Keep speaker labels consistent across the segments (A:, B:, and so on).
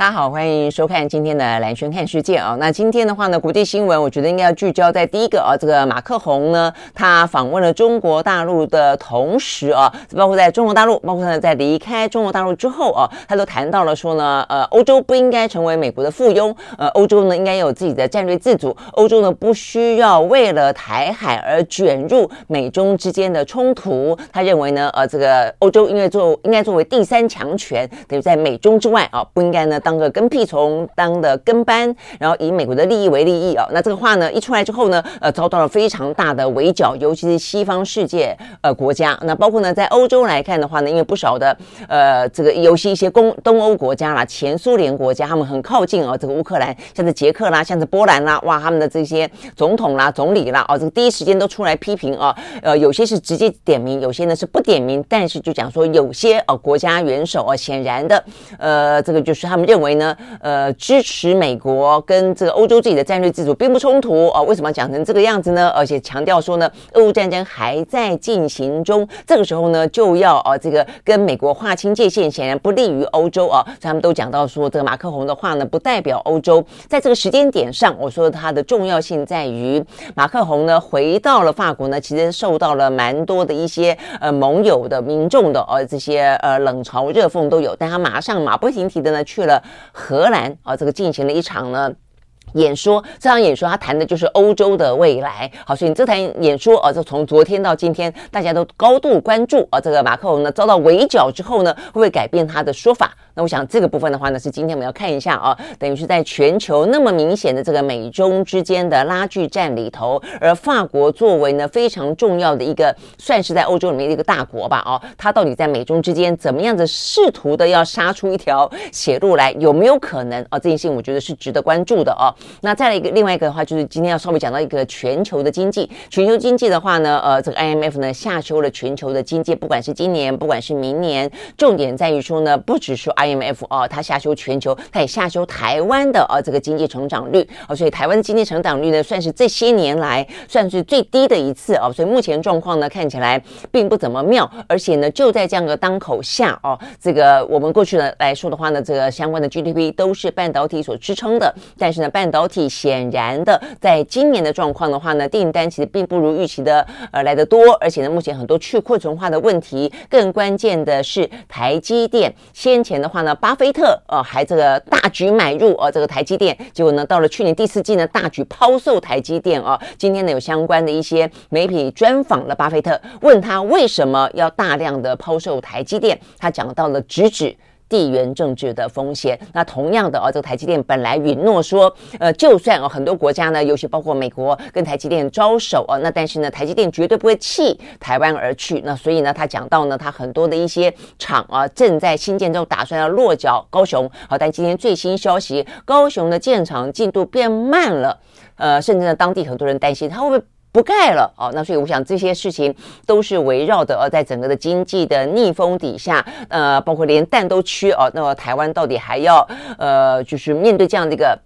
A: 大家好，欢迎收看今天的兰轩看世界啊。那今天的话呢，国际新闻我觉得应该要聚焦在第一个啊，这个马克宏呢，他访问了中国大陆的同时啊，包括在中国大陆，包括呢在离开中国大陆之后啊，他都谈到了说呢，呃，欧洲不应该成为美国的附庸，呃，欧洲呢应该有自己的战略自主，欧洲呢不需要为了台海而卷入美中之间的冲突。他认为呢，呃，这个欧洲应该作应该作为第三强权，等于在美中之外啊，不应该呢当。当个跟屁虫，当的跟班，然后以美国的利益为利益啊，那这个话呢一出来之后呢，呃，遭到了非常大的围剿，尤其是西方世界呃国家，那包括呢在欧洲来看的话呢，因为不少的呃这个尤其一些东东欧国家啦，前苏联国家，他们很靠近啊这个乌克兰，像是捷克啦，像是波兰啦，哇，他们的这些总统啦、总理啦，哦，这个第一时间都出来批评啊，呃，有些是直接点名，有些呢是不点名，但是就讲说有些呃国家元首啊，显然的呃这个就是他们认。认为呢，呃，支持美国跟这个欧洲自己的战略自主并不冲突啊？为什么讲成这个样子呢？而且强调说呢，俄乌战争还在进行中，这个时候呢，就要啊，这个跟美国划清界限，显然不利于欧洲啊。他们都讲到说，这个马克宏的话呢，不代表欧洲。在这个时间点上，我说它的重要性在于，马克宏呢回到了法国呢，其实受到了蛮多的一些呃盟友的民众的呃这些呃冷嘲热讽都有，但他马上马不停蹄的呢去了。荷兰啊，这个进行了一场呢演说，这场演说他谈的就是欧洲的未来。好，所以这台演说啊，就从昨天到今天，大家都高度关注啊，这个马克龙呢遭到围剿之后呢，会不会改变他的说法？那我想这个部分的话呢，是今天我们要看一下啊，等于是在全球那么明显的这个美中之间的拉锯战里头，而法国作为呢非常重要的一个，算是在欧洲里面的一个大国吧，哦，它到底在美中之间怎么样子试图的要杀出一条血路来，有没有可能啊？这件事情我觉得是值得关注的哦。那再来一个另外一个的话，就是今天要稍微讲到一个全球的经济，全球经济的话呢，呃，这个 IMF 呢下修了全球的经济，不管是今年，不管是明年，重点在于说呢，不只是 IMF 啊，它下修全球，它也下修台湾的啊这个经济成长率。哦，所以台湾经济成长率呢，算是这些年来算是最低的一次啊，所以目前状况呢看起来并不怎么妙，而且呢就在这样的当口下哦，这个我们过去呢来说的话呢，这个相关的 GDP 都是半导体所支撑的，但是呢半导体显然的在今年的状况的话呢，订单其实并不如预期的呃来的多，而且呢目前很多去库存化的问题，更关键的是台积电先前的话呢。巴菲特呃，还这个大举买入呃，这个台积电，结果呢，到了去年第四季呢，大举抛售台积电哦。今天呢，有相关的一些媒体专访了巴菲特，问他为什么要大量的抛售台积电，他讲到了直指。地缘政治的风险。那同样的啊，这个台积电本来允诺说，呃，就算啊很多国家呢，尤其包括美国跟台积电招手啊，那但是呢，台积电绝对不会弃台湾而去。那所以呢，他讲到呢，他很多的一些厂啊正在新建中，打算要落脚高雄。好，但今天最新消息，高雄的建厂进度变慢了。呃，甚至呢，当地很多人担心他会不会。不盖了哦，那所以我想这些事情都是围绕的呃，在整个的经济的逆风底下，呃，包括连蛋都缺哦，那么台湾到底还要呃，就是面对这样的一个。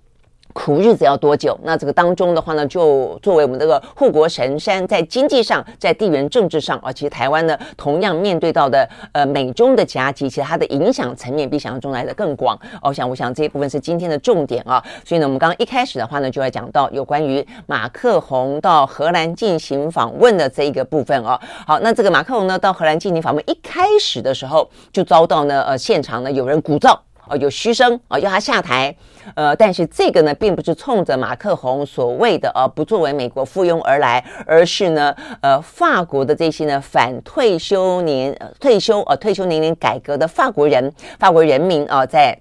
A: 苦日子要多久？那这个当中的话呢，就作为我们这个护国神山，在经济上，在地缘政治上啊，其实台湾呢，同样面对到的呃美中的夹击，其实它的影响层面比想象中来的更广。我想，我想这一部分是今天的重点啊。所以呢，我们刚刚一开始的话呢，就要讲到有关于马克宏到荷兰进行访问的这一个部分啊。好，那这个马克宏呢到荷兰进行访问，一开始的时候就遭到呢呃现场呢有人鼓噪。哦，有嘘声啊，要他下台，呃，但是这个呢，并不是冲着马克宏所谓的呃不作为美国附庸而来，而是呢，呃，法国的这些呢反退休年、呃、退休呃退休年龄改革的法国人、法国人民啊、在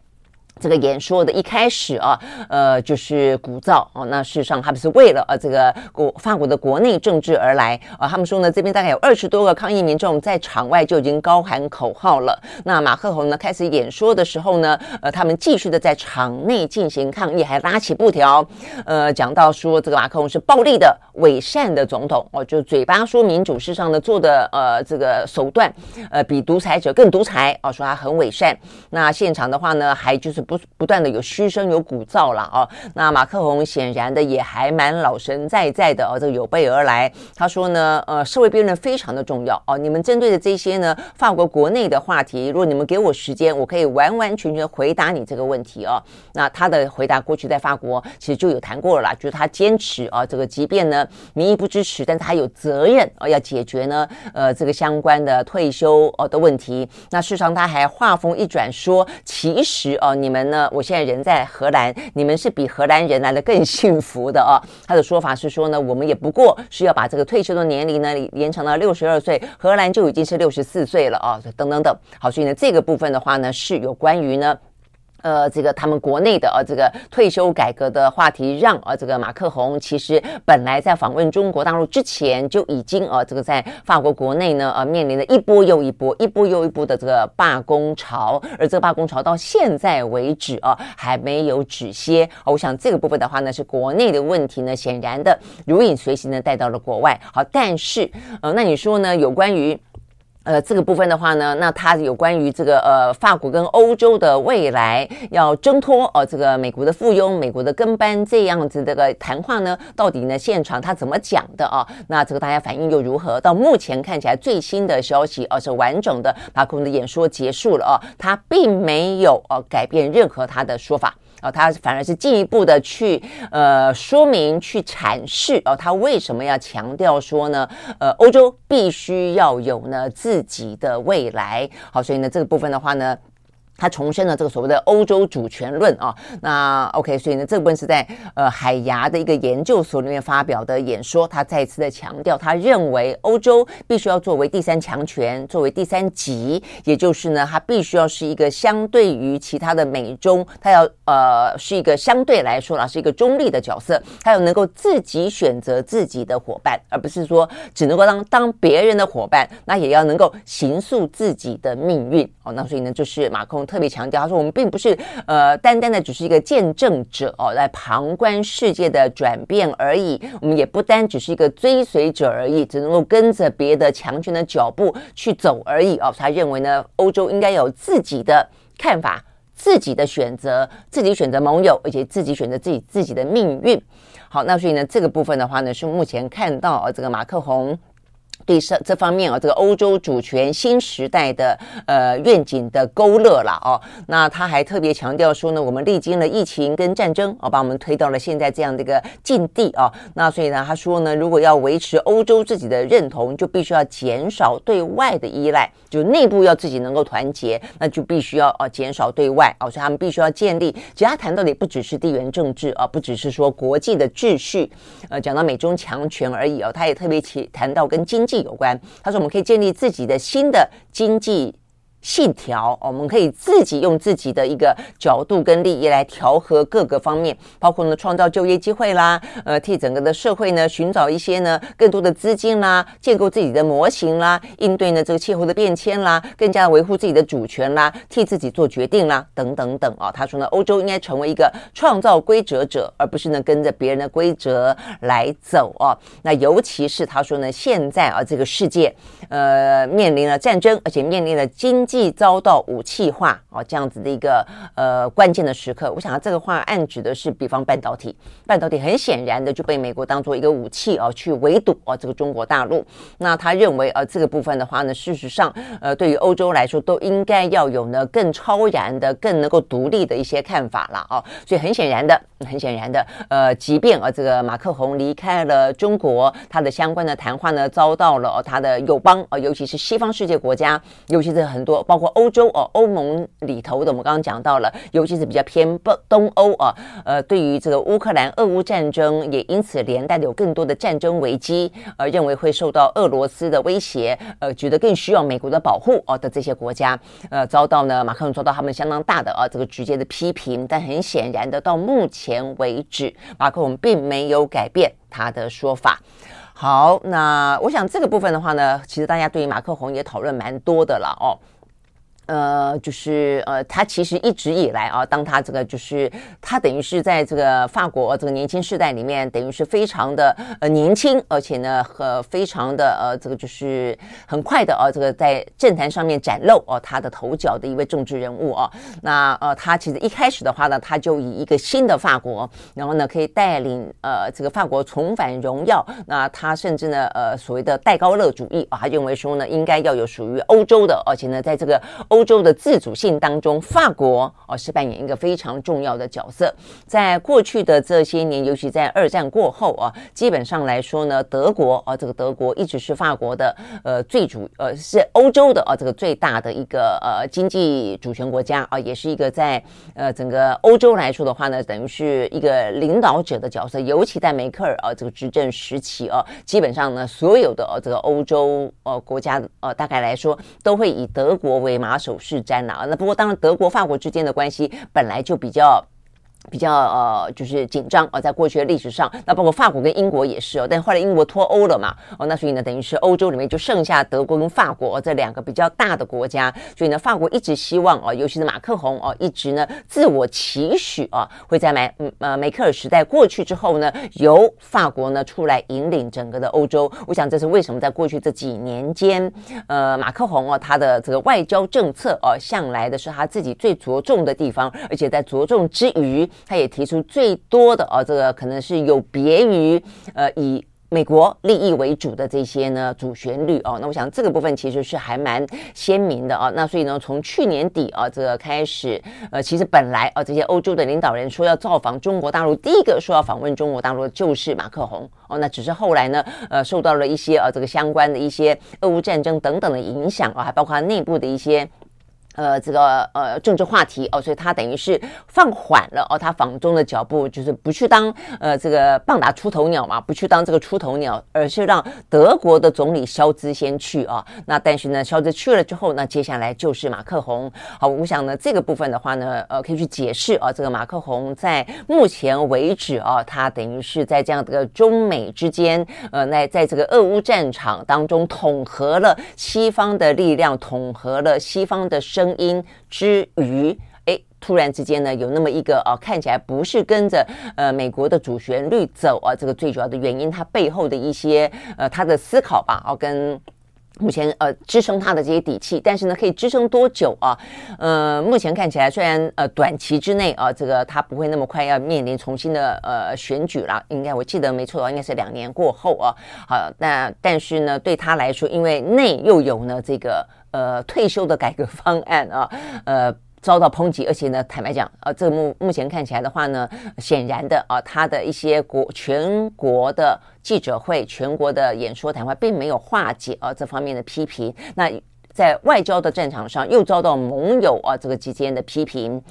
A: 这个演说的一开始啊，呃，就是鼓噪哦。那事实上，他们是为了呃这个国法国的国内政治而来啊。他们说呢，这边大概有二十多个抗议民众在场外就已经高喊口号了。那马克龙呢开始演说的时候呢，呃，他们继续的在场内进行抗议，还拉起布条，呃，讲到说这个马克龙是暴力的、伪善的总统哦，就嘴巴说民主，事实上呢做的呃这个手段呃比独裁者更独裁哦，说他很伪善。那现场的话呢，还就是不。不断的有嘘声有鼓噪了哦，那马克宏显然的也还蛮老神在在的哦，这个有备而来。他说呢，呃，社会辩论非常的重要哦，你们针对的这些呢，法国国内的话题，如果你们给我时间，我可以完完全全回答你这个问题哦。那他的回答过去在法国其实就有谈过了啦，就是他坚持啊，这个即便呢民意不支持，但他有责任啊，要解决呢，呃，这个相关的退休哦的问题。那事实上他还话锋一转说，其实哦，你们。呢，我现在人在荷兰，你们是比荷兰人来的更幸福的哦。他的说法是说呢，我们也不过是要把这个退休的年龄呢延长到六十二岁，荷兰就已经是六十四岁了啊，等等等。好，所以呢，这个部分的话呢，是有关于呢。呃，这个他们国内的呃、这个退休改革的话题，让呃、这个马克宏其实本来在访问中国大陆之前就已经呃、这个在法国国内呢，呃，面临了一波又一波、一波又一波的这个罢工潮，而这个罢工潮到现在为止啊，还没有止歇。我想这个部分的话呢，是国内的问题呢，显然的如影随形的带到了国外。好，但是呃，那你说呢，有关于。呃，这个部分的话呢，那它有关于这个呃，法国跟欧洲的未来要挣脱呃，这个美国的附庸、美国的跟班这样子这个谈话呢，到底呢现场他怎么讲的啊？那这个大家反应又如何？到目前看起来最新的消息，而、呃、是完整的马克宏的演说结束了啊，他并没有呃改变任何他的说法。哦，他反而是进一步的去呃说明、去阐释哦，他为什么要强调说呢？呃，欧洲必须要有呢自己的未来。好，所以呢这个部分的话呢。他重申了这个所谓的欧洲主权论啊，那 OK，所以呢，这部分是在呃海牙的一个研究所里面发表的演说，他再次的强调，他认为欧洲必须要作为第三强权，作为第三极，也就是呢，它必须要是一个相对于其他的美中，它要呃是一个相对来说呢是一个中立的角色，它要能够自己选择自己的伙伴，而不是说只能够当当别人的伙伴，那也要能够形塑自己的命运哦。那所以呢，就是马克宏。特别强调，他说我们并不是呃单单的只是一个见证者哦，来旁观世界的转变而已。我们也不单只是一个追随者而已，只能够跟着别的强权的脚步去走而已哦。他认为呢，欧洲应该有自己的看法、自己的选择、自己选择盟友，而且自己选择自己自己的命运。好，那所以呢，这个部分的话呢，是目前看到啊，这个马克宏。对这这方面啊，这个欧洲主权新时代的呃愿景的勾勒了哦。那他还特别强调说呢，我们历经了疫情跟战争哦，把我们推到了现在这样的一个境地啊。那所以呢，他说呢，如果要维持欧洲自己的认同，就必须要减少对外的依赖，就内部要自己能够团结，那就必须要啊减少对外哦。所以他们必须要建立。其实他谈到的不只是地缘政治啊，不只是说国际的秩序，呃，讲到美中强权而已哦。他也特别提谈到跟经济。有关，他说我们可以建立自己的新的经济。信条，我们可以自己用自己的一个角度跟利益来调和各个方面，包括呢创造就业机会啦，呃，替整个的社会呢寻找一些呢更多的资金啦，建构自己的模型啦，应对呢这个气候的变迁啦，更加维护自己的主权啦，替自己做决定啦，等等等啊。他说呢，欧洲应该成为一个创造规则者，而不是呢跟着别人的规则来走啊。那尤其是他说呢，现在啊这个世界呃面临了战争，而且面临了经济。既遭到武器化哦，这样子的一个呃关键的时刻，我想啊，这个话暗指的是，比方半导体，半导体很显然的就被美国当做一个武器哦，去围堵哦这个中国大陆。那他认为呃这个部分的话呢，事实上呃对于欧洲来说都应该要有呢更超然的、更能够独立的一些看法了哦。所以很显然的，很显然的，呃，即便呃这个马克宏离开了中国，他的相关的谈话呢遭到了他的友邦啊，尤其是西方世界国家，尤其是很多。包括欧洲哦，欧盟里头的，我们刚刚讲到了，尤其是比较偏东东欧啊，呃，对于这个乌克兰俄乌战争，也因此连带的有更多的战争危机，呃，认为会受到俄罗斯的威胁，呃，觉得更需要美国的保护哦的这些国家，呃，遭到呢马克龙遭到他们相当大的啊这个直接的批评，但很显然的，到目前为止，马克龙并没有改变他的说法。好，那我想这个部分的话呢，其实大家对于马克宏也讨论蛮多的了哦。呃，就是呃，他其实一直以来啊，当他这个就是他等于是在这个法国这个年轻世代里面，等于是非常的呃年轻，而且呢和非常的呃这个就是很快的啊，这个在政坛上面崭露哦他的头角的一位政治人物啊。那呃，他其实一开始的话呢，他就以一个新的法国，然后呢可以带领呃这个法国重返荣耀。那他甚至呢呃所谓的戴高乐主义啊，他认为说呢应该要有属于欧洲的，而且呢在这个。欧洲的自主性当中，法国哦是扮演一个非常重要的角色。在过去的这些年，尤其在二战过后啊，基本上来说呢，德国啊，这个德国一直是法国的呃最主呃是欧洲的啊这个最大的一个呃经济主权国家啊，也是一个在呃整个欧洲来说的话呢，等于是一个领导者的角色。尤其在梅克尔啊这个执政时期啊，基本上呢，所有的呃这个欧洲呃国家呃大概来说都会以德国为马首是沾了啊，那不过当然，德国、法国之间的关系本来就比较。比较呃，就是紧张啊，在过去的历史上，那包括法国跟英国也是哦，但后来英国脱欧了嘛，哦，那所以呢，等于是欧洲里面就剩下德国跟法国这两个比较大的国家，所以呢，法国一直希望哦，尤其是马克宏哦，一直呢自我期许啊，会在梅呃梅克尔时代过去之后呢，由法国呢出来引领整个的欧洲。我想这是为什么在过去这几年间，呃，马克宏哦，他的这个外交政策哦，向来的是他自己最着重的地方，而且在着重之余。他也提出最多的啊，这个可能是有别于呃以美国利益为主的这些呢主旋律哦。那我想这个部分其实是还蛮鲜明的啊。那所以呢，从去年底啊这个开始，呃，其实本来啊这些欧洲的领导人说要造访中国大陆，第一个说要访问中国大陆的就是马克宏哦。那只是后来呢，呃，受到了一些啊这个相关的一些俄乌战争等等的影响啊，还包括内部的一些。呃，这个呃政治话题哦，所以他等于是放缓了哦，他访中的脚步，就是不去当呃这个棒打出头鸟嘛，不去当这个出头鸟，而是让德国的总理肖兹先去啊。那但是呢，肖兹去了之后，那接下来就是马克宏。好，我想呢，这个部分的话呢，呃，可以去解释啊，这个马克宏在目前为止啊，他等于是在这样的中美之间，呃，那在这个俄乌战场当中统合了西方的力量，统合了西方的声。声音之余，哎，突然之间呢，有那么一个啊，看起来不是跟着呃美国的主旋律走啊，这个最主要的原因，它背后的一些呃他的思考吧，啊，跟目前呃支撑他的这些底气，但是呢，可以支撑多久啊？呃，目前看起来虽然呃短期之内啊，这个他不会那么快要面临重新的呃选举了，应该我记得没错的话，应该是两年过后啊。好，那但是呢，对他来说，因为内又有呢这个。呃，退休的改革方案啊，呃，遭到抨击，而且呢，坦白讲，啊，这目目前看起来的话呢，显然的啊，他的一些国全国的记者会、全国的演说谈话，并没有化解啊这方面的批评。那。在外交的战场上，又遭到盟友啊这个之间的批评。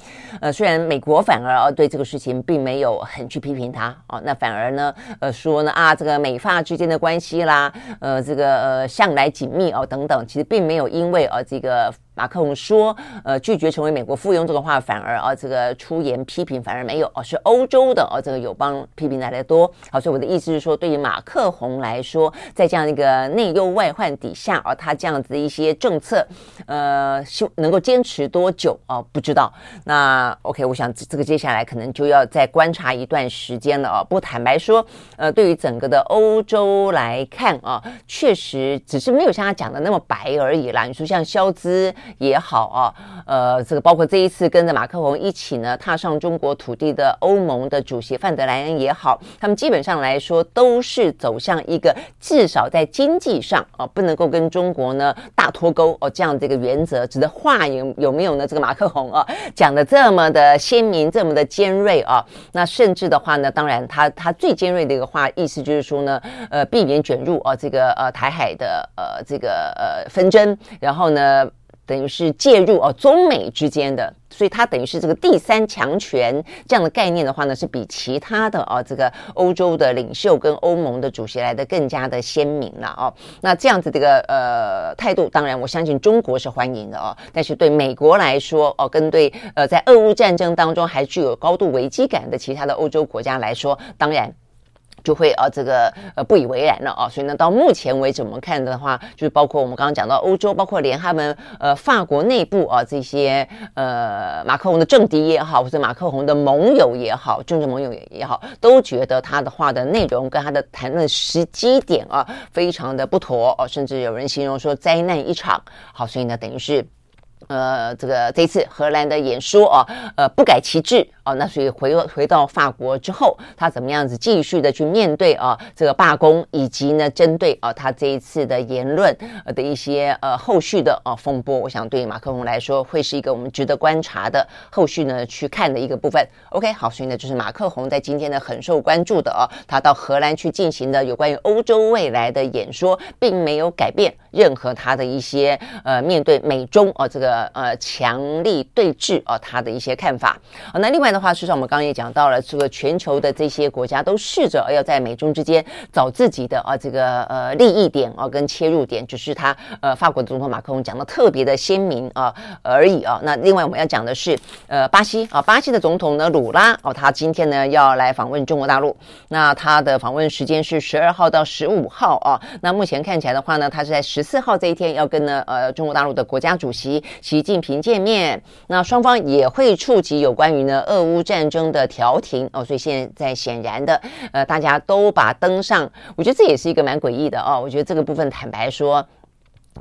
A: 呃，虽然美国反而啊对这个事情并没有很去批评他哦，那反而呢呃说呢啊这个美法之间的关系啦，呃这个呃向来紧密哦等等，其实并没有因为啊这个。马克龙说：“呃，拒绝成为美国附庸这个话，反而啊，这个出言批评反而没有哦，是欧洲的哦，这个友邦批评来的多。好，所以我的意思是说，对于马克宏来说，在这样一个内忧外患底下啊，他这样子的一些政策，呃，希能够坚持多久啊？不知道。那 OK，我想这个接下来可能就要再观察一段时间了啊。不坦白说，呃，对于整个的欧洲来看啊，确实只是没有像他讲的那么白而已啦。你说像萧兹。也好啊，呃，这个包括这一次跟着马克宏一起呢踏上中国土地的欧盟的主席范德莱恩也好，他们基本上来说都是走向一个至少在经济上啊不能够跟中国呢大脱钩哦这样的一个原则。指的话有有没有呢？这个马克宏啊讲的这么的鲜明，这么的尖锐啊，那甚至的话呢，当然他他最尖锐的一个话意思就是说呢，呃，避免卷入啊这个呃台海的呃这个呃纷争，然后呢。等于是介入哦，中美之间的，所以它等于是这个第三强权这样的概念的话呢，是比其他的哦这个欧洲的领袖跟欧盟的主席来的更加的鲜明了哦。那这样子这个呃态度，当然我相信中国是欢迎的哦，但是对美国来说哦，跟对呃在俄乌战争当中还具有高度危机感的其他的欧洲国家来说，当然。就会啊，这个呃不以为然了啊，所以呢，到目前为止我们看的话，就是包括我们刚刚讲到欧洲，包括连他们呃法国内部啊这些呃马克龙的政敌也好，或者马克龙的盟友也好，政治盟友也好，都觉得他的话的内容跟他的谈论时机点啊非常的不妥哦，甚至有人形容说灾难一场。好，所以呢，等于是。呃，这个这一次荷兰的演说啊，呃，不改其志啊，那所以回回到法国之后，他怎么样子继续的去面对啊这个罢工，以及呢针对啊他这一次的言论的一些呃后续的啊风波，我想对马克龙来说会是一个我们值得观察的后续呢去看的一个部分。OK，好，所以呢就是马克宏在今天呢很受关注的啊，他到荷兰去进行的有关于欧洲未来的演说，并没有改变任何他的一些呃面对美中啊这个。呃，强力对峙啊，他的一些看法啊。那另外的话，事实上我们刚刚也讲到了，这个全球的这些国家都试着要在美中之间找自己的啊这个呃利益点啊跟切入点，只是他呃法国的总统马克龙讲的特别的鲜明啊而已啊。那另外我们要讲的是呃巴西啊，巴西的总统呢鲁拉哦，他今天呢要来访问中国大陆，那他的访问时间是十二号到十五号啊。那目前看起来的话呢，他是在十四号这一天要跟呢呃中国大陆的国家主席。习近平见面，那双方也会触及有关于呢俄乌战争的调停哦，所以现在显然的，呃，大家都把登上，我觉得这也是一个蛮诡异的哦，我觉得这个部分坦白说。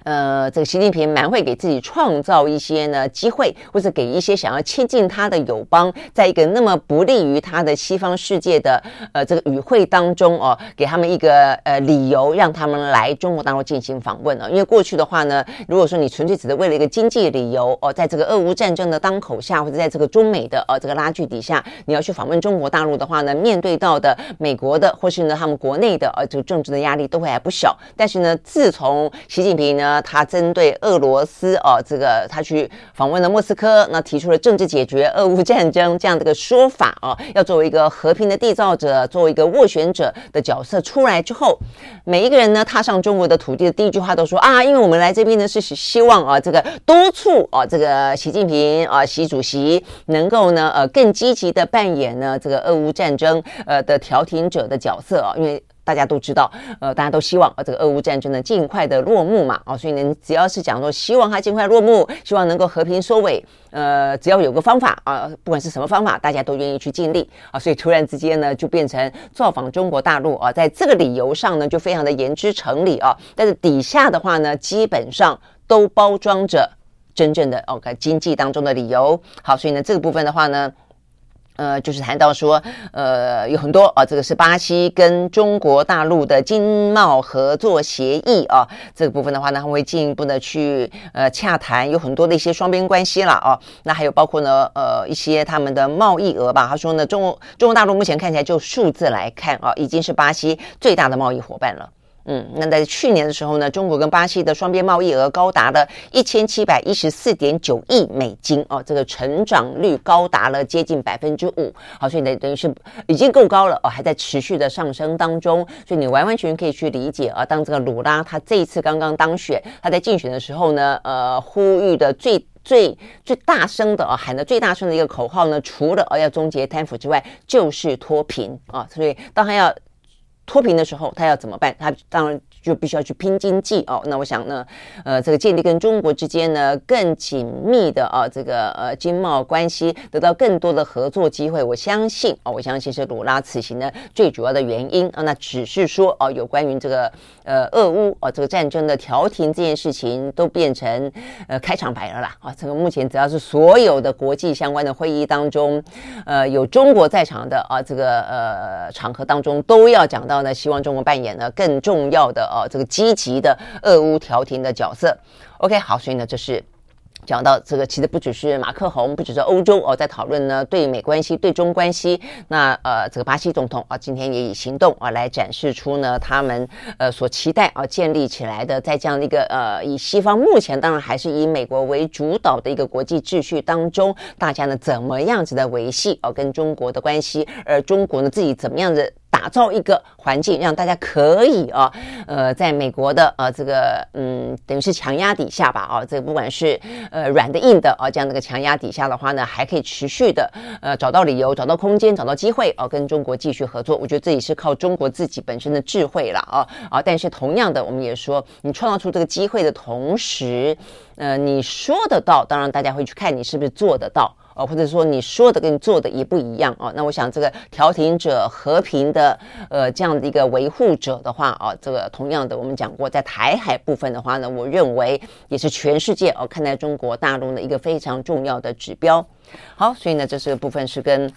A: 呃，这个习近平蛮会给自己创造一些呢机会，或者给一些想要亲近他的友邦，在一个那么不利于他的西方世界的呃这个与会当中哦，给他们一个呃理由，让他们来中国大陆进行访问啊。因为过去的话呢，如果说你纯粹只是为了一个经济理由哦，在这个俄乌战争的当口下，或者在这个中美的呃这个拉锯底下，你要去访问中国大陆的话呢，面对到的美国的或是呢他们国内的呃这个政治的压力都会还不小。但是呢，自从习近平。呢，他针对俄罗斯哦，这个他去访问了莫斯科，那提出了政治解决俄乌战争这样的一个说法哦，要作为一个和平的缔造者，作为一个斡旋者的角色出来之后，每一个人呢踏上中国的土地的第一句话都说啊，因为我们来这边呢是希望啊，这个督促啊，这个习近平啊，习主席能够呢呃更积极的扮演呢这个俄乌战争呃的调停者的角色啊，因为。大家都知道，呃，大家都希望呃这个俄乌战争呢尽快的落幕嘛，哦，所以呢，只要是讲说希望它尽快落幕，希望能够和平收尾，呃，只要有个方法啊，不管是什么方法，大家都愿意去尽力啊，所以突然之间呢，就变成造访中国大陆啊，在这个理由上呢，就非常的言之成理啊，但是底下的话呢，基本上都包装着真正的 OK 经济当中的理由，好，所以呢，这个部分的话呢。呃，就是谈到说，呃，有很多啊，这个是巴西跟中国大陆的经贸合作协议啊，这个部分的话呢，会进一步的去呃洽谈，有很多的一些双边关系了啊。那还有包括呢，呃，一些他们的贸易额吧。他说呢，中中国大陆目前看起来就数字来看啊，已经是巴西最大的贸易伙伴了。嗯，那在去年的时候呢，中国跟巴西的双边贸易额高达了一千七百一十四点九亿美金哦，这个成长率高达了接近百分之五，好，所以呢，等于是已经够高了哦，还在持续的上升当中，所以你完完全全可以去理解啊，当这个鲁拉他这一次刚刚当选，他在竞选的时候呢，呃，呼吁的最最最大声的啊，喊的最大声的一个口号呢，除了啊要终结贪腐之外，就是脱贫啊，所以当他要。脱贫的时候，他要怎么办？他当然就必须要去拼经济哦。那我想呢，呃，这个建立跟中国之间呢更紧密的啊，这个呃经贸关系，得到更多的合作机会。我相信哦，我相信是鲁拉此行呢最主要的原因啊。那只是说哦，有关于这个呃俄乌哦这个战争的调停这件事情，都变成呃开场白了啦啊。这个目前只要是所有的国际相关的会议当中，呃有中国在场的啊，这个呃场合当中都要讲到呢，希望中国扮演呢更重要的。哦，这个积极的俄乌调停的角色，OK，好，所以呢，这是讲到这个，其实不只是马克宏，不只是欧洲哦，在讨论呢对美关系、对中关系。那呃，这个巴西总统啊，今天也以行动啊来展示出呢他们呃所期待啊建立起来的，在这样的一个呃以西方目前当然还是以美国为主导的一个国际秩序当中，大家呢怎么样子的维系啊跟中国的关系，而中国呢自己怎么样子。打造一个环境，让大家可以啊，呃，在美国的呃这个嗯，等于是强压底下吧，啊，这个不管是呃软的硬的啊，这样的一个强压底下的话呢，还可以持续的呃找到理由、找到空间、找到机会啊，跟中国继续合作。我觉得这也是靠中国自己本身的智慧了啊啊！但是同样的，我们也说，你创造出这个机会的同时，呃，你说得到，当然大家会去看你是不是做得到。哦，或者说你说的跟你做的也不一样哦。那我想这个调停者、和平的呃这样的一个维护者的话哦，这个同样的我们讲过，在台海部分的话呢，我认为也是全世界哦看待中国大陆的一个非常重要的指标。好，所以呢，这是个部分是跟。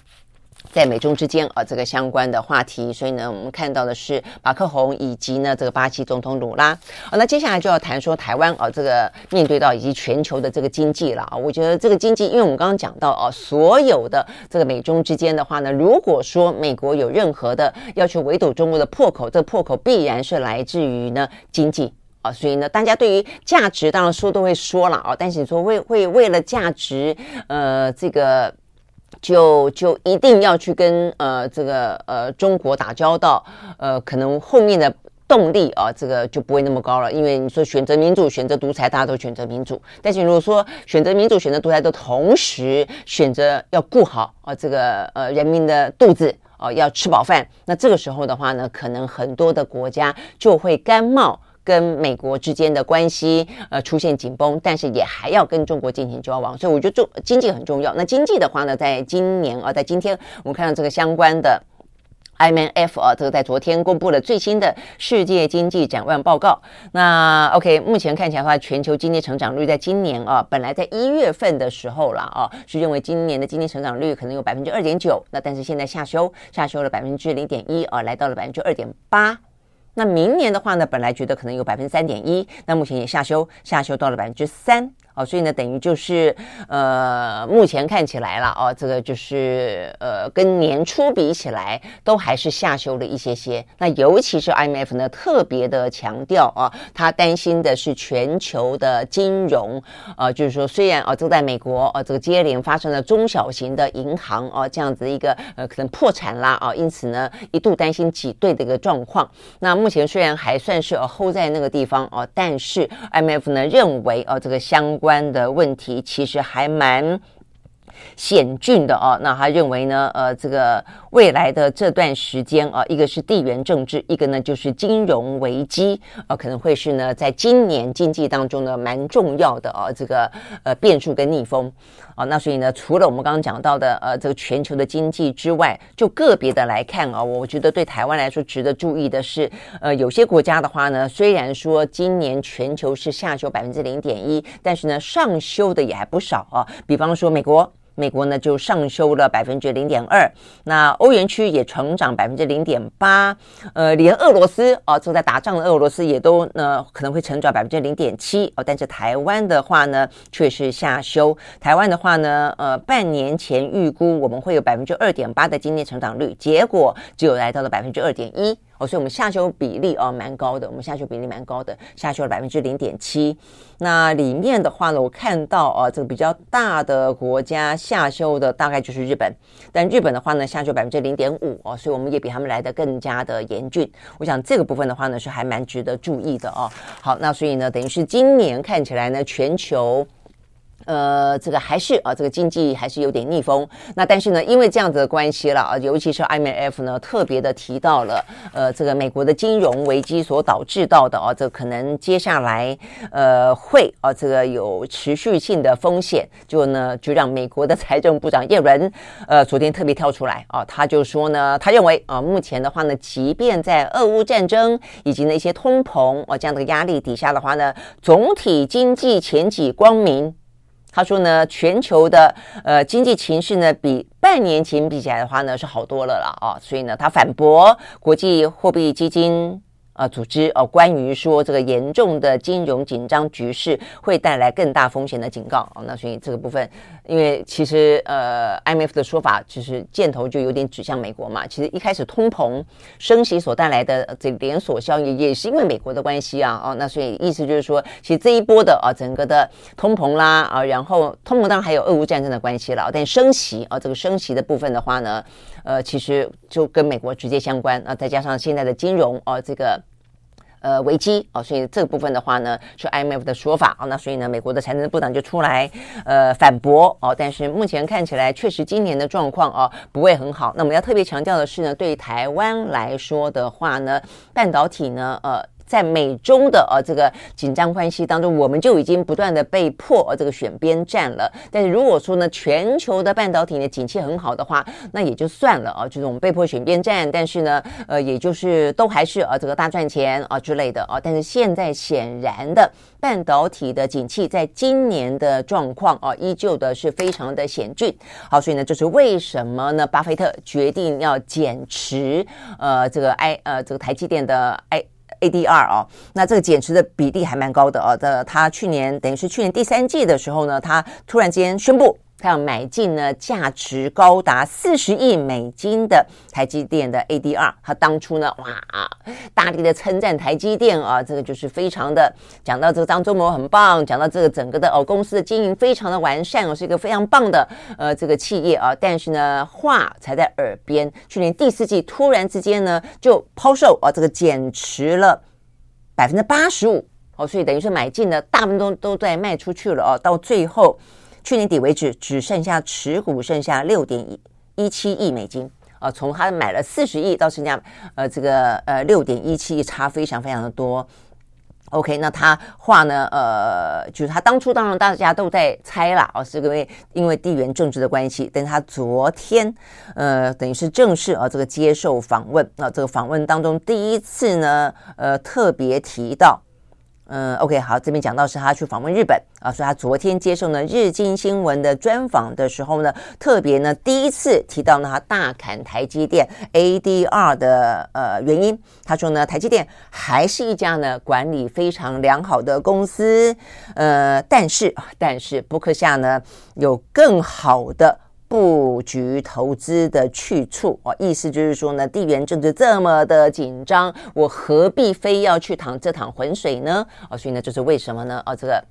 A: 在美中之间啊，这个相关的话题，所以呢，我们看到的是马克宏以及呢这个巴西总统鲁拉。那接下来就要谈说台湾啊，这个面对到以及全球的这个经济了啊。我觉得这个经济，因为我们刚刚讲到啊，所有的这个美中之间的话呢，如果说美国有任何的要去围堵中国的破口，这个破口必然是来自于呢经济啊。所以呢，大家对于价值当然说都会说了啊，但是你说为会为了价值，呃，这个。就就一定要去跟呃这个呃中国打交道，呃可能后面的动力啊这个就不会那么高了，因为你说选择民主、选择独裁，大家都选择民主。但是如果说选择民主、选择独裁的同时选择要顾好啊这个呃人民的肚子哦、啊、要吃饱饭，那这个时候的话呢，可能很多的国家就会甘冒。跟美国之间的关系呃出现紧绷，但是也还要跟中国进行交往，所以我觉得中经济很重要。那经济的话呢，在今年啊，在今天我们看到这个相关的 IMF 啊，这个在昨天公布了最新的世界经济展望报告。那 OK，目前看起来的话，全球经济成长率在今年啊，本来在一月份的时候了啊，是认为今年的经济成长率可能有百分之二点九，那但是现在下修，下修了百分之零点一啊，来到了百分之二点八。那明年的话呢，本来觉得可能有百分之三点一，那目前也下修，下修到了百分之三。哦，所以呢，等于就是，呃，目前看起来了哦，这个就是呃，跟年初比起来，都还是下修了一些些。那尤其是 IMF 呢，特别的强调啊，他担心的是全球的金融，啊，就是说，虽然啊，就在美国啊，这个接连发生了中小型的银行啊这样子一个呃可能破产啦啊，因此呢，一度担心挤兑的一个状况。那目前虽然还算是 hold 在那个地方啊，但是 IMF 呢认为啊，这个相关关的问题其实还蛮险峻的哦，那他认为呢，呃，这个未来的这段时间啊，一个是地缘政治，一个呢就是金融危机啊，可能会是呢在今年经济当中呢蛮重要的啊，这个呃变数跟逆风。啊。那所以呢，除了我们刚刚讲到的呃这个全球的经济之外，就个别的来看啊，我觉得对台湾来说值得注意的是，呃，有些国家的话呢，虽然说今年全球是下修百分之零点一，但是呢上修的也还不少啊，比方说美国。美国呢就上修了百分之零点二，那欧元区也成长百分之零点八，呃，连俄罗斯啊正在打仗的俄罗斯也都呢可能会成长百分之零点七哦，但是台湾的话呢却是下修，台湾的话呢呃半年前预估我们会有百分之二点八的经济成长率，结果只有来到了百分之二点一。哦，所以我们下修比例哦蛮高的，我们下修比例蛮高的，下修了百分之零点七。那里面的话呢，我看到啊，这个比较大的国家下修的大概就是日本，但日本的话呢，下修百分之零点五哦，所以我们也比他们来得更加的严峻。我想这个部分的话呢，是还蛮值得注意的哦。好，那所以呢，等于是今年看起来呢，全球。呃，这个还是啊，这个经济还是有点逆风。那但是呢，因为这样子的关系了啊，尤其是 IMF 呢，特别的提到了呃，这个美国的金融危机所导致到的啊，这可能接下来呃会啊，这个有持续性的风险。就呢，就让美国的财政部长耶伦呃昨天特别跳出来啊，他就说呢，他认为啊，目前的话呢，即便在俄乌战争以及那些通膨啊这样的压力底下的话呢，总体经济前景光明。他说呢，全球的呃经济情势呢，比半年前比起来的话呢，是好多了啦啊，所以呢，他反驳国际货币基金啊，组织哦，关于说这个严重的金融紧张局势会带来更大风险的警告哦，那所以这个部分，因为其实呃，IMF 的说法就是箭头就有点指向美国嘛。其实一开始通膨升息所带来的这连锁效应也是因为美国的关系啊，哦，那所以意思就是说，其实这一波的啊，整个的通膨啦啊，然后通膨当然还有俄乌战争的关系了，但升息啊，这个升息的部分的话呢，呃，其实就跟美国直接相关啊，再加上现在的金融啊，这个。呃，危机哦，所以这个部分的话呢，是 IMF 的说法哦，那所以呢，美国的财政部长就出来呃反驳哦，但是目前看起来确实今年的状况哦不会很好。那我们要特别强调的是呢，对台湾来说的话呢，半导体呢，呃。在美中的呃这个紧张关系当中，我们就已经不断的被迫呃这个选边站了。但是如果说呢，全球的半导体的景气很好的话，那也就算了啊，就是我们被迫选边站，但是呢，呃，也就是都还是呃这个大赚钱啊之类的啊。但是现在显然的，半导体的景气在今年的状况啊，依旧的是非常的险峻。好，所以呢，这是为什么呢？巴菲特决定要减持呃这个 I 呃这个台积电的 I。ADR 哦，那这个减持的比例还蛮高的哦。的他去年等于是去年第三季的时候呢，他突然间宣布。他要买进呢，价值高达四十亿美金的台积电的 ADR。他当初呢，哇，大力的称赞台积电啊，这个就是非常的讲到这个张忠谋很棒，讲到这个整个的哦公司的经营非常的完善哦，是一个非常棒的呃这个企业啊。但是呢，话才在耳边，去年第四季突然之间呢就抛售啊，这个减持了百分之八十五哦，所以等于是买进的大部分都都在卖出去了哦，到最后。去年底为止，只剩下持股剩下六点一一七亿美金啊！从他买了四十亿到剩下呃这个呃六点一七亿，差非常非常的多。OK，那他话呢？呃，就是他当初当然大家都在猜啦，哦，是因为因为地缘政治的关系。但他昨天呃，等于是正式啊这个接受访问啊，这个访问当中第一次呢，呃，特别提到。嗯，OK，好，这边讲到是他去访问日本啊，所以他昨天接受呢日经新闻的专访的时候呢，特别呢第一次提到呢他大砍台积电 ADR 的呃原因，他说呢台积电还是一家呢管理非常良好的公司，呃，但是但是波克夏呢有更好的。布局投资的去处哦，意思就是说呢，地缘政治这么的紧张，我何必非要去淌这趟浑水呢？哦，所以呢，就是为什么呢？哦，这个，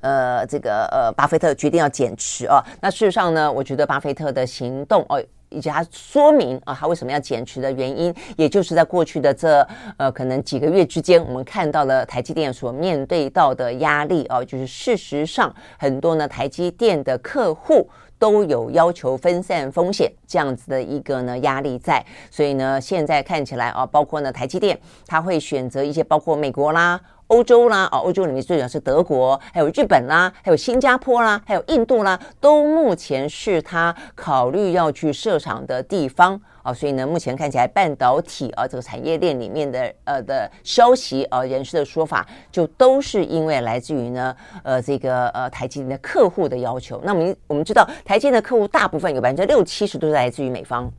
A: 呃，这个呃，巴菲特决定要减持啊。那事实上呢，我觉得巴菲特的行动哦，以及他说明啊，他为什么要减持的原因，也就是在过去的这呃，可能几个月之间，我们看到了台积电所面对到的压力哦，就是事实上很多呢，台积电的客户。都有要求分散风险这样子的一个呢压力在，所以呢现在看起来啊，包括呢台积电，它会选择一些包括美国啦、欧洲啦啊，欧洲里面最主要是德国，还有日本啦，还有新加坡啦，还有印度啦，都目前是他考虑要去设厂的地方。啊，所以呢，目前看起来半导体啊这个产业链里面的呃的消息啊，人士的说法，就都是因为来自于呢呃这个呃台积电的客户的要求。那我们我们知道台积电的客户大部分有百分之六七十都是来自于美方，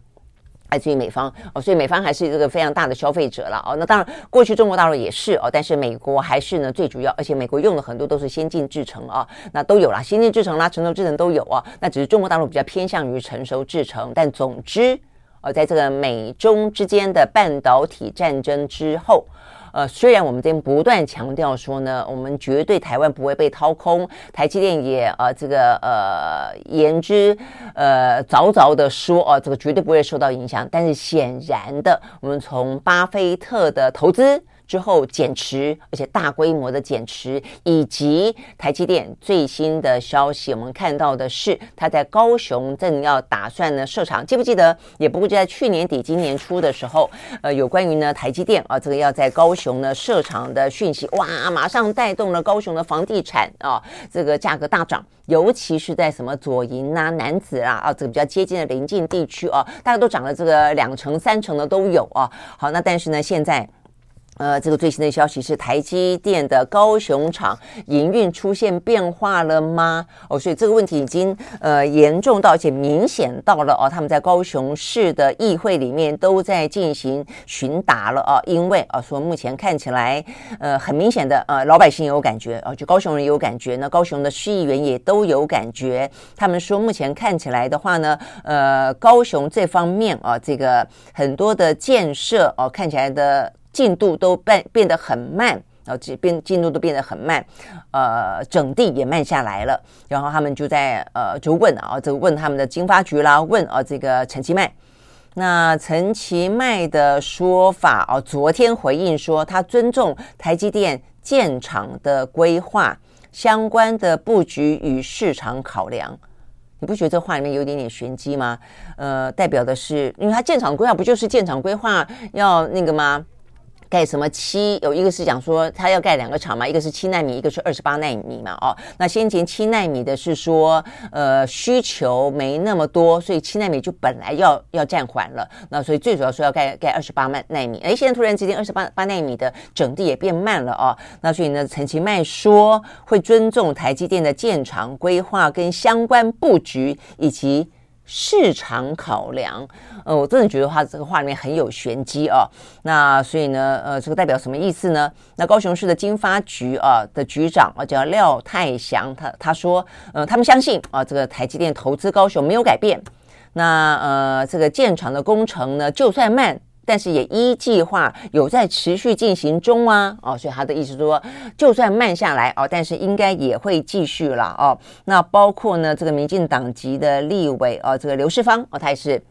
A: 来自于美方哦，所以美方还是一个非常大的消费者了哦。那当然过去中国大陆也是哦，但是美国还是呢最主要，而且美国用的很多都是先进制程啊，那都有啦，先进制程啦，成熟制程都有啊。那只是中国大陆比较偏向于成熟制程，但总之。哦，在这个美中之间的半导体战争之后，呃，虽然我们这边不断强调说呢，我们绝对台湾不会被掏空，台积电也呃这个呃言之呃凿凿的说，哦、呃，这个绝对不会受到影响，但是显然的，我们从巴菲特的投资。之后减持，而且大规模的减持，以及台积电最新的消息，我们看到的是，它在高雄正要打算呢设厂，记不记得？也不过就在去年底、今年初的时候，呃，有关于呢台积电啊，这个要在高雄呢设厂的讯息，哇，马上带动了高雄的房地产啊，这个价格大涨，尤其是在什么左营啊、南子啊啊，这个比较接近的邻近地区啊，大家都涨了这个两成、三成的都有啊。好，那但是呢，现在。呃，这个最新的消息是台积电的高雄厂营运出现变化了吗？哦，所以这个问题已经呃严重到且明显到了哦，他们在高雄市的议会里面都在进行询答了哦，因为啊说目前看起来呃很明显的呃老百姓也有感觉哦，就高雄人也有感觉，那高雄的市议员也都有感觉，他们说目前看起来的话呢，呃高雄这方面啊这个很多的建设哦看起来的。进度都变变得很慢，然后这变进度都变得很慢，呃，整地也慢下来了。然后他们就在呃就问啊，就问他们的经发局啦，问啊这个陈其迈。那陈其迈的说法啊，昨天回应说他尊重台积电建厂的规划，相关的布局与市场考量。你不觉得这话里面有一点点玄机吗？呃，代表的是，因为他建厂规划不就是建厂规划要那个吗？盖什么七？有一个是讲说他要盖两个厂嘛，一个是七奈米，一个是二十八奈米嘛。哦，那先前七奈米的是说，呃，需求没那么多，所以七奈米就本来要要暂缓了。那所以最主要说要盖盖二十八奈奈米。哎，现在突然之间二十八八奈米的整地也变慢了哦。那所以呢，陈其迈说会尊重台积电的建厂规划跟相关布局以及。市场考量，呃，我真的觉得话这个话里面很有玄机啊。那所以呢，呃，这个代表什么意思呢？那高雄市的经发局啊的局长啊叫廖泰祥，他他说，呃，他们相信啊，这个台积电投资高雄没有改变。那呃，这个建厂的工程呢，就算慢。但是也依计划有在持续进行中啊，哦，所以他的意思说，就算慢下来哦，但是应该也会继续了哦。那包括呢，这个民进党籍的立委哦，这个刘世芳哦，他也是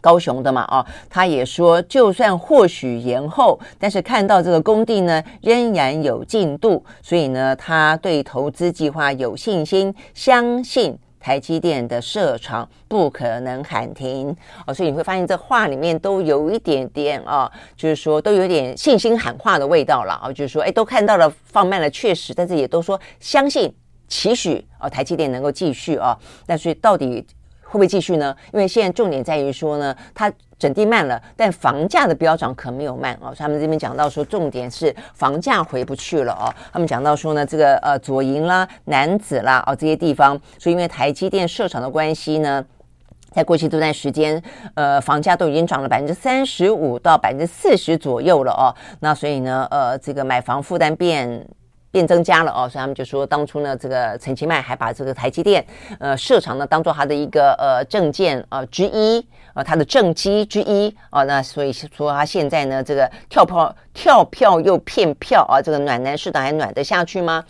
A: 高雄的嘛哦，他也说，就算或许延后，但是看到这个工地呢仍然有进度，所以呢，他对投资计划有信心，相信。台积电的设厂不可能喊停哦，所以你会发现这话里面都有一点点啊、哦，就是说都有点信心喊话的味道了啊、就是说哎，都看到了放慢了，确实，但是也都说相信期许哦，台积电能够继续啊，但是到底。会不会继续呢？因为现在重点在于说呢，它整地慢了，但房价的飙涨可没有慢哦。他们这边讲到说，重点是房价回不去了哦。他们讲到说呢，这个呃左营啦、南子啦哦这些地方，所以因为台积电设厂的关系呢，在过去这段时间，呃房价都已经涨了百分之三十五到百分之四十左右了哦。那所以呢，呃这个买房负担变。变增加了哦，所以他们就说，当初呢，这个陈其迈还把这个台积电呃设厂呢当做他的一个呃政见呃之一呃他的政绩之一啊、那所以说他现在呢这个跳票跳票又骗票啊，这个暖男市长还暖得下去吗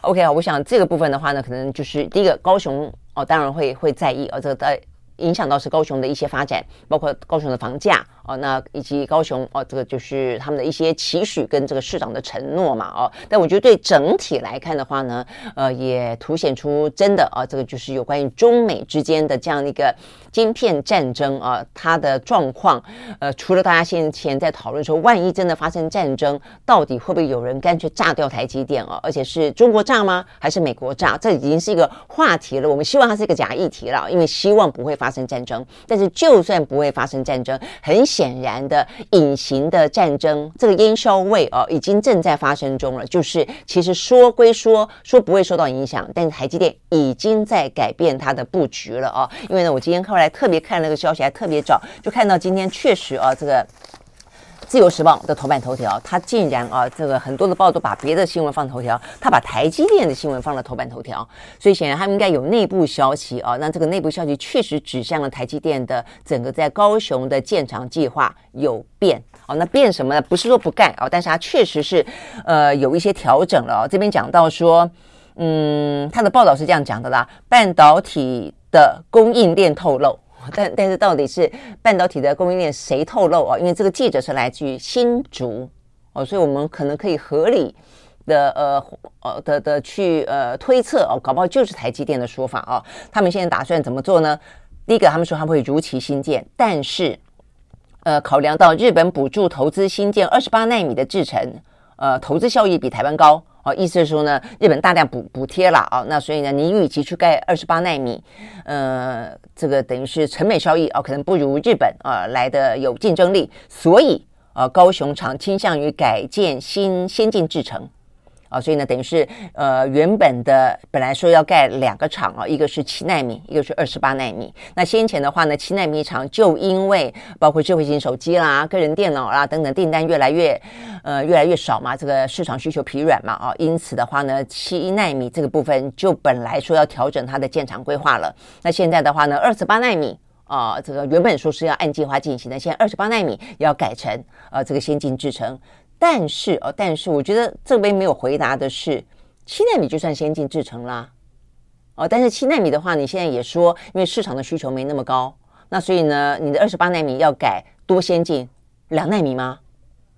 A: ？OK 啊，我想这个部分的话呢，可能就是第一个高雄哦，当然会会在意哦，这个在影响到是高雄的一些发展，包括高雄的房价。哦，那以及高雄哦，这个就是他们的一些期许跟这个市长的承诺嘛，哦，但我觉得对整体来看的话呢，呃，也凸显出真的啊，这个就是有关于中美之间的这样一个晶片战争啊，它的状况，呃，除了大家先前在讨论说，万一真的发生战争，到底会不会有人干脆炸掉台积电啊？而且是中国炸吗？还是美国炸？这已经是一个话题了。我们希望它是一个假议题了，因为希望不会发生战争。但是就算不会发生战争，很。显然的隐形的战争，这个烟硝味哦，已经正在发生中了。就是其实说归说，说不会受到影响，但是台积电已经在改变它的布局了哦。因为呢，我今天后来特别看了个消息，还特别早，就看到今天确实啊，这个。自由时报的头版头条，他竟然啊，这个很多的报都把别的新闻放头条，他把台积电的新闻放了头版头条，所以显然他们应该有内部消息啊。那这个内部消息确实指向了台积电的整个在高雄的建厂计划有变哦。那变什么呢？不是说不干哦，但是它确实是呃有一些调整了。这边讲到说，嗯，他的报道是这样讲的啦，半导体的供应链透露。但但是到底是半导体的供应链谁透露啊？因为这个记者是来自于新竹哦，所以我们可能可以合理的呃呃的的去呃推测哦，搞不好就是台积电的说法哦。他们现在打算怎么做呢？第一个，他们说他们会如期新建，但是呃，考量到日本补助投资新建二十八纳米的制程，呃，投资效益比台湾高。啊，意思是说呢，日本大量补补贴了啊，那所以呢，你预期去盖二十八纳米，呃，这个等于是成本效益啊，可能不如日本啊来的有竞争力，所以呃，高雄厂倾向于改建新先进制程。啊，所以呢，等于是呃，原本的本来说要盖两个厂啊，一个是七纳米，一个是二十八纳米。那先前的话呢，七纳米厂就因为包括智慧型手机啦、个人电脑啦等等订单越来越呃越来越少嘛，这个市场需求疲软嘛啊，因此的话呢，七纳米这个部分就本来说要调整它的建厂规划了。那现在的话呢，二十八纳米啊，这个原本说是要按计划进行的，现在二十八纳米要改成呃这个先进制程。但是哦，但是我觉得这边没有回答的是，七纳米就算先进制程啦，哦，但是七纳米的话，你现在也说，因为市场的需求没那么高，那所以呢，你的二十八纳米要改多先进，两纳米吗？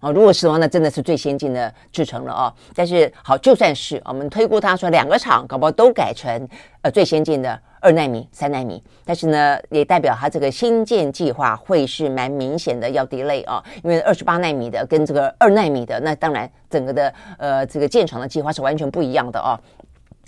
A: 哦，如果是的话，那真的是最先进的制程了哦。但是好，就算是我们推估，他说两个厂搞不好都改成呃最先进的二奈米、三奈米，但是呢，也代表它这个新建计划会是蛮明显的要 delay 啊，因为二十八奈米的跟这个二奈米的，那当然整个的呃这个建厂的计划是完全不一样的哦。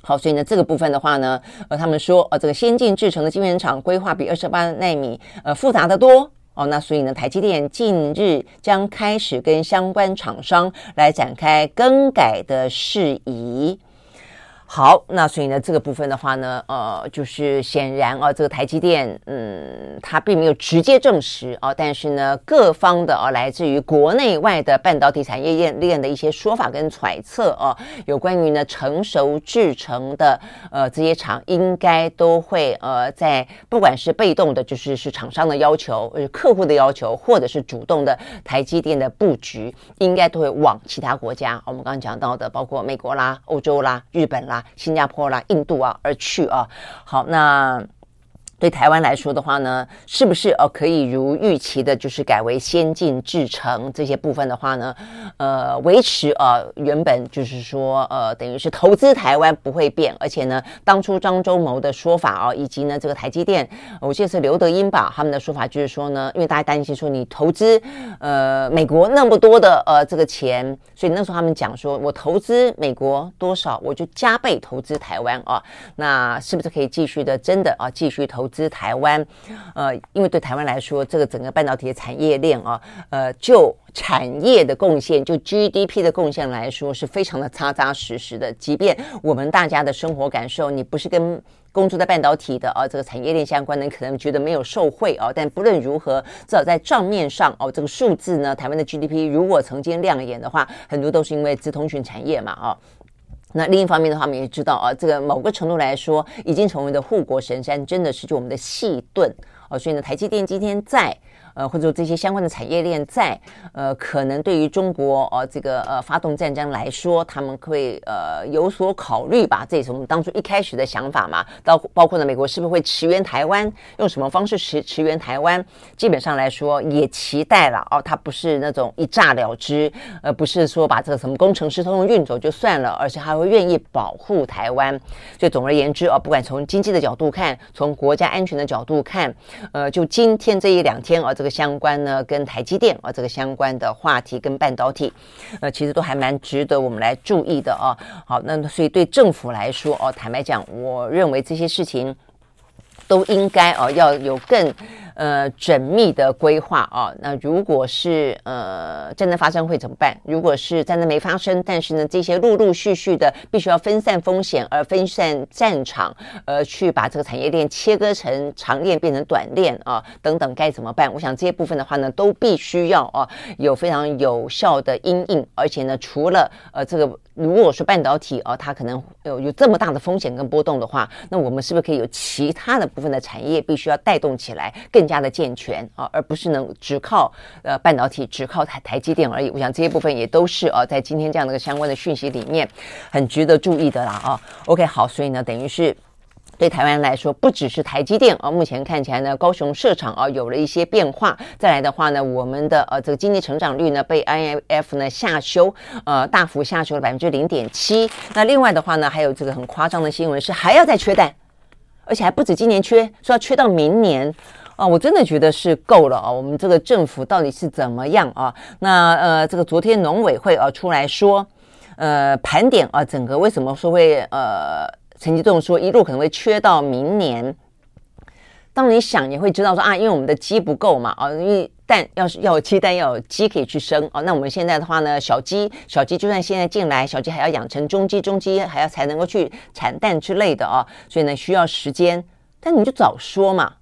A: 好，所以呢这个部分的话呢，呃他们说呃这个先进制程的晶圆厂规划比二十八奈米呃复杂得多。哦，那所以呢，台积电近日将开始跟相关厂商来展开更改的事宜。好，那所以呢，这个部分的话呢，呃，就是显然啊，这个台积电，嗯，它并没有直接证实啊，但是呢，各方的啊，来自于国内外的半导体产业链链的一些说法跟揣测啊，有关于呢成熟制程的呃这些厂，应该都会呃在不管是被动的，就是是厂商的要求，呃客户的要求，或者是主动的台积电的布局，应该都会往其他国家，我们刚刚讲到的，包括美国啦、欧洲啦、日本啦。新加坡啦、印度啊而去啊，好，那。对台湾来说的话呢，是不是呃可以如预期的，就是改为先进制程这些部分的话呢，呃，维持呃原本就是说呃等于是投资台湾不会变，而且呢，当初张忠谋的说法啊、哦，以及呢这个台积电，我记得是刘德英吧，他们的说法就是说呢，因为大家担心说你投资呃美国那么多的呃这个钱，所以那时候他们讲说我投资美国多少，我就加倍投资台湾啊、哦，那是不是可以继续的真的啊继续投？资台湾，呃，因为对台湾来说，这个整个半导体的产业链啊，呃，就产业的贡献，就 GDP 的贡献来说，是非常的扎扎实实的。即便我们大家的生活感受，你不是跟工作在半导体的啊，这个产业链相关的，你可能觉得没有受惠啊。但不论如何，至少在账面上哦，这个数字呢，台湾的 GDP 如果曾经亮眼的话，很多都是因为资通讯产业嘛啊。那另一方面的话，我们也知道啊，这个某个程度来说，已经成为了护国神山，真的是就我们的细盾哦。所以呢，台积电今天在。呃，或者说这些相关的产业链在，呃，可能对于中国呃这个呃发动战争来说，他们会呃有所考虑吧？这也是我们当初一开始的想法嘛。到包括呢，美国是不是会驰援台湾？用什么方式驰驰援台湾？基本上来说，也期待了哦，他不是那种一炸了之，呃不是说把这个什么工程师通通运走就算了，而且还会愿意保护台湾。所以总而言之啊，不管从经济的角度看，从国家安全的角度看，呃，就今天这一两天啊，这个。相关呢，跟台积电啊，这个相关的话题跟半导体，呃，其实都还蛮值得我们来注意的啊。好，那所以对政府来说哦，坦白讲，我认为这些事情都应该哦要有更。呃，缜密的规划啊，那如果是呃战争发生会怎么办？如果是战争没发生，但是呢，这些陆陆续续的必须要分散风险而分散战场，呃，去把这个产业链切割成长链变成短链啊，等等该怎么办？我想这些部分的话呢，都必须要啊有非常有效的因应，而且呢，除了呃这个。如果说半导体哦，它可能有有这么大的风险跟波动的话，那我们是不是可以有其他的部分的产业必须要带动起来，更加的健全啊，而不是能只靠呃半导体，只靠台台积电而已？我想这些部分也都是啊，在今天这样的一个相关的讯息里面，很值得注意的啦啊。OK，好，所以呢，等于是。对台湾来说，不只是台积电啊，目前看起来呢，高雄设厂啊有了一些变化。再来的话呢，我们的呃这个经济成长率呢被 IMF 呢下修，呃大幅下修了百分之零点七。那另外的话呢，还有这个很夸张的新闻是还要再缺蛋，而且还不止今年缺，说要缺到明年啊！我真的觉得是够了啊！我们这个政府到底是怎么样啊？那呃这个昨天农委会啊出来说，呃盘点啊整个为什么说会呃。陈吉仲说，一路可能会缺到明年。当你想你会知道说啊，因为我们的鸡不够嘛，啊，因为蛋要是要有鸡蛋，要有鸡可以去生哦。那我们现在的话呢，小鸡小鸡就算现在进来，小鸡还要养成中鸡，中鸡还要才能够去产蛋之类的啊，所以呢需要时间。但你就早说嘛。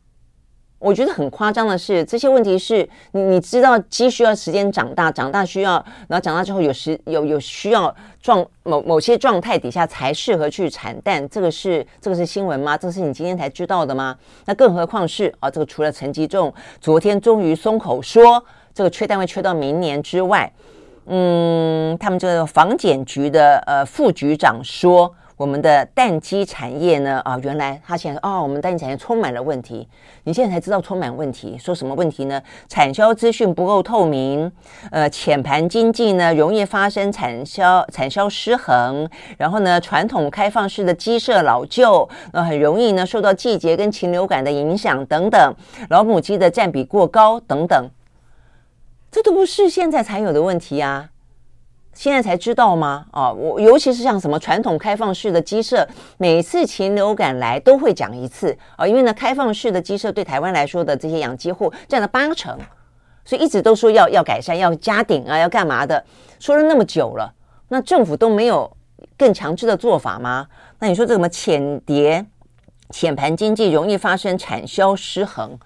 A: 我觉得很夸张的是，这些问题是你你知道鸡需要时间长大，长大需要，然后长大之后有时有有需要状某某些状态底下才适合去产蛋，这个是这个是新闻吗？这个是你今天才知道的吗？那更何况是啊，这个除了陈吉仲昨天终于松口说这个缺蛋会缺到明年之外，嗯，他们这个防检局的呃副局长说。我们的蛋鸡产业呢？啊，原来他现在说哦，我们蛋鸡产业充满了问题。你现在才知道充满问题，说什么问题呢？产销资讯不够透明，呃，浅盘经济呢，容易发生产销产销失衡。然后呢，传统开放式的鸡舍老旧，呃，很容易呢受到季节跟禽流感的影响等等。老母鸡的占比过高等等，这都不是现在才有的问题啊。现在才知道吗？啊，我尤其是像什么传统开放式的鸡舍，每次禽流感来都会讲一次啊，因为呢，开放式的鸡舍对台湾来说的这些养鸡户占了八成，所以一直都说要要改善，要加顶啊，要干嘛的，说了那么久了，那政府都没有更强制的做法吗？那你说这什么浅碟、浅盘经济容易发生产销失衡，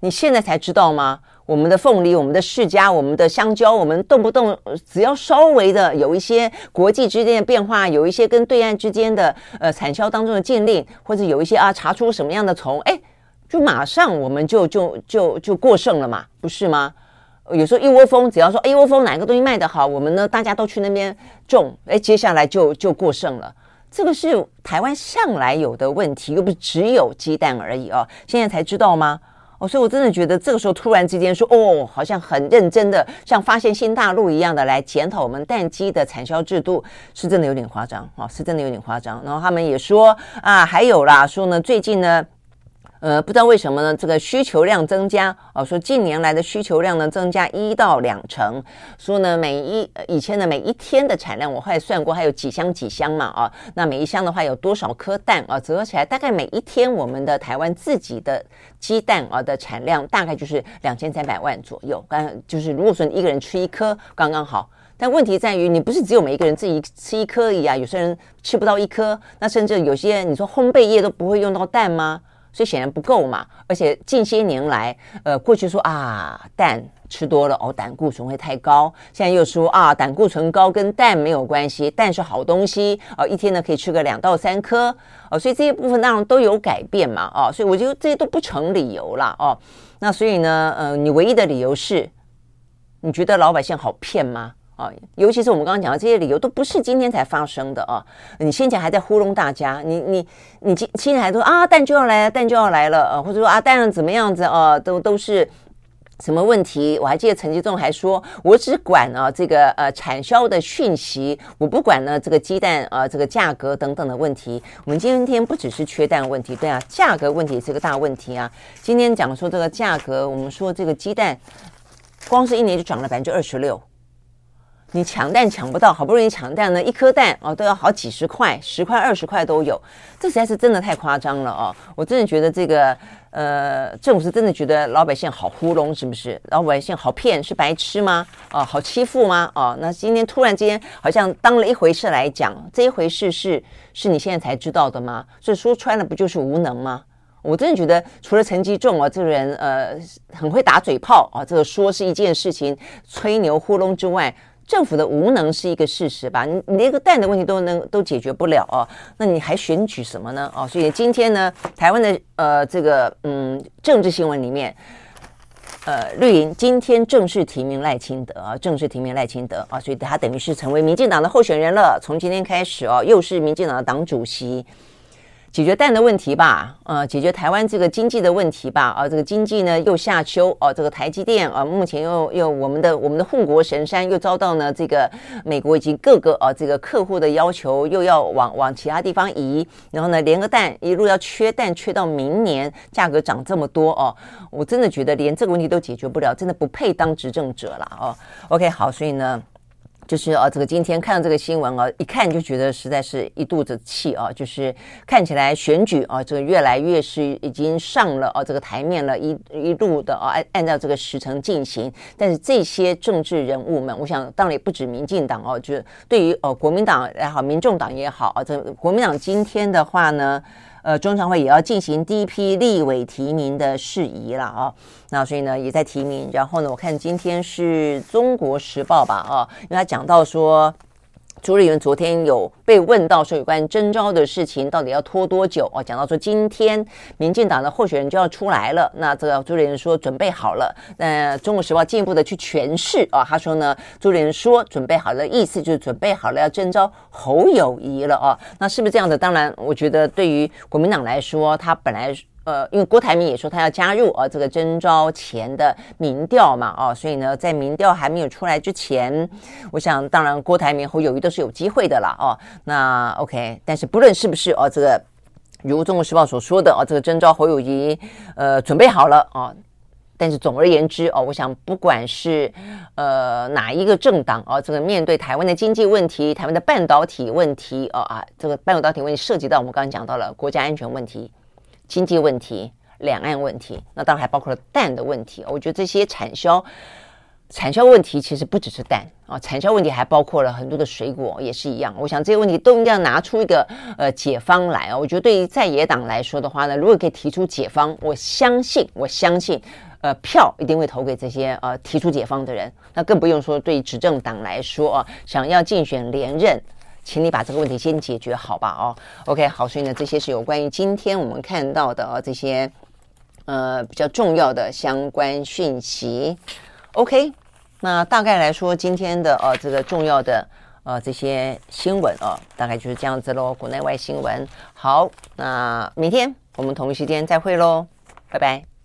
A: 你现在才知道吗？我们的凤梨、我们的释迦、我们的香蕉，我们动不动只要稍微的有一些国际之间的变化，有一些跟对岸之间的呃产销当中的禁令，或者有一些啊查出什么样的虫，哎，就马上我们就就就就过剩了嘛，不是吗？有时候一窝蜂，只要说一窝蜂哪个东西卖得好，我们呢大家都去那边种，哎，接下来就就过剩了。这个是台湾向来有的问题，又不是只有鸡蛋而已哦，现在才知道吗？哦，所以我真的觉得这个时候突然之间说，哦，好像很认真的，像发现新大陆一样的来检讨我们蛋鸡的产销制度，是真的有点夸张哦，是真的有点夸张。然后他们也说啊，还有啦，说呢，最近呢。呃，不知道为什么呢？这个需求量增加哦，说近年来的需求量呢增加一到两成，说呢每一以前的每一天的产量，我后来算过，还有几箱几箱嘛啊，那每一箱的话有多少颗蛋啊？折合起来大概每一天我们的台湾自己的鸡蛋啊的产量大概就是两千三百万左右，刚就是如果说你一个人吃一颗刚刚好，但问题在于你不是只有每一个人自己吃一颗而已啊，有些人吃不到一颗，那甚至有些你说烘焙业都不会用到蛋吗？所以显然不够嘛，而且近些年来，呃，过去说啊，蛋吃多了哦，胆固醇会太高。现在又说啊，胆固醇高跟蛋没有关系，蛋是好东西哦，一天呢可以吃个两到三颗哦，所以这些部分当然都有改变嘛，哦，所以我觉得这些都不成理由了哦。那所以呢，呃，你唯一的理由是，你觉得老百姓好骗吗？啊，尤其是我们刚刚讲的这些理由，都不是今天才发生的啊！你先前还在糊弄大家，你你你今现在还说啊，蛋就要来了，蛋就要来了啊，或者说啊，蛋怎么样子啊，都都是什么问题？我还记得陈吉仲还说，我只管啊这个呃产销的讯息，我不管呢这个鸡蛋啊这个价格等等的问题。我们今天不只是缺蛋问题，对啊，价格问题是个大问题啊。今天讲说这个价格，我们说这个鸡蛋光是一年就涨了百分之二十六。你抢蛋抢不到，好不容易抢蛋呢，一颗蛋哦都要好几十块，十块二十块都有，这实在是真的太夸张了哦！我真的觉得这个呃，政府是真的觉得老百姓好糊弄，是不是？老百姓好骗，是白痴吗？哦，好欺负吗？哦，那今天突然之间好像当了一回事来讲，这一回事是是你现在才知道的吗？所以说穿了不就是无能吗？我真的觉得除了陈吉仲啊这个人呃很会打嘴炮啊，这个说是一件事情，吹牛糊弄之外。政府的无能是一个事实吧？你你连个蛋的问题都能都解决不了哦，那你还选举什么呢？哦，所以今天呢，台湾的呃这个嗯政治新闻里面，呃绿营今天正式提名赖清德啊，正式提名赖清德啊，所以他等于是成为民进党的候选人了。从今天开始哦，又是民进党的党主席。解决蛋的问题吧，呃，解决台湾这个经济的问题吧，啊、这个经济呢又下修，哦、呃，这个台积电啊、目前又又我们的我们的护国神山又遭到呢这个美国以及各个啊、这个客户的要求，又要往往其他地方移，然后呢连个蛋一路要缺蛋缺到明年，价格涨这么多哦，我真的觉得连这个问题都解决不了，真的不配当执政者了哦。OK，好，所以呢。就是啊，这个今天看到这个新闻啊，一看就觉得实在是一肚子气啊。就是看起来选举啊，这个越来越是已经上了啊这个台面了，一一路的啊按按照这个时程进行。但是这些政治人物们，我想当然也不止民进党哦，就是对于呃国民党也好，民众党也好啊，这国民党今天的话呢。呃，中常会也要进行第一批立委提名的事宜了啊，那所以呢也在提名。然后呢，我看今天是中国时报吧啊，因为他讲到说。朱立伦昨天有被问到说有关征召的事情到底要拖多久哦？讲到说今天民进党的候选人就要出来了，那这个朱立伦说准备好了。那《中国时报》进一步的去诠释啊，他说呢，朱立伦说准备好了，意思就是准备好了要征召侯友谊了啊。那是不是这样的？当然，我觉得对于国民党来说，他本来。呃，因为郭台铭也说他要加入啊，这个征召前的民调嘛，哦，所以呢，在民调还没有出来之前，我想当然郭台铭、侯友谊都是有机会的啦，哦，那 OK，但是不论是不是哦，这个如《中国时报》所说的哦，这个征召侯友谊，呃，准备好了哦，但是总而言之哦，我想不管是呃哪一个政党哦，这个面对台湾的经济问题、台湾的半导体问题哦啊，这个半导体问题涉及到我们刚刚讲到了国家安全问题。经济问题、两岸问题，那当然还包括了蛋的问题。我觉得这些产销、产销问题其实不只是蛋啊，产销问题还包括了很多的水果，也是一样。我想这些问题都应该要拿出一个呃解方来啊。我觉得对于在野党来说的话呢，如果可以提出解方，我相信，我相信，呃，票一定会投给这些呃提出解方的人。那更不用说对执政党来说啊，想要竞选连任。请你把这个问题先解决好吧？哦，OK，好，所以呢，这些是有关于今天我们看到的啊这些呃比较重要的相关讯息。OK，那大概来说，今天的呃这个重要的呃这些新闻啊，大概就是这样子喽，国内外新闻。好，那明天我们同一时间再会喽，拜拜。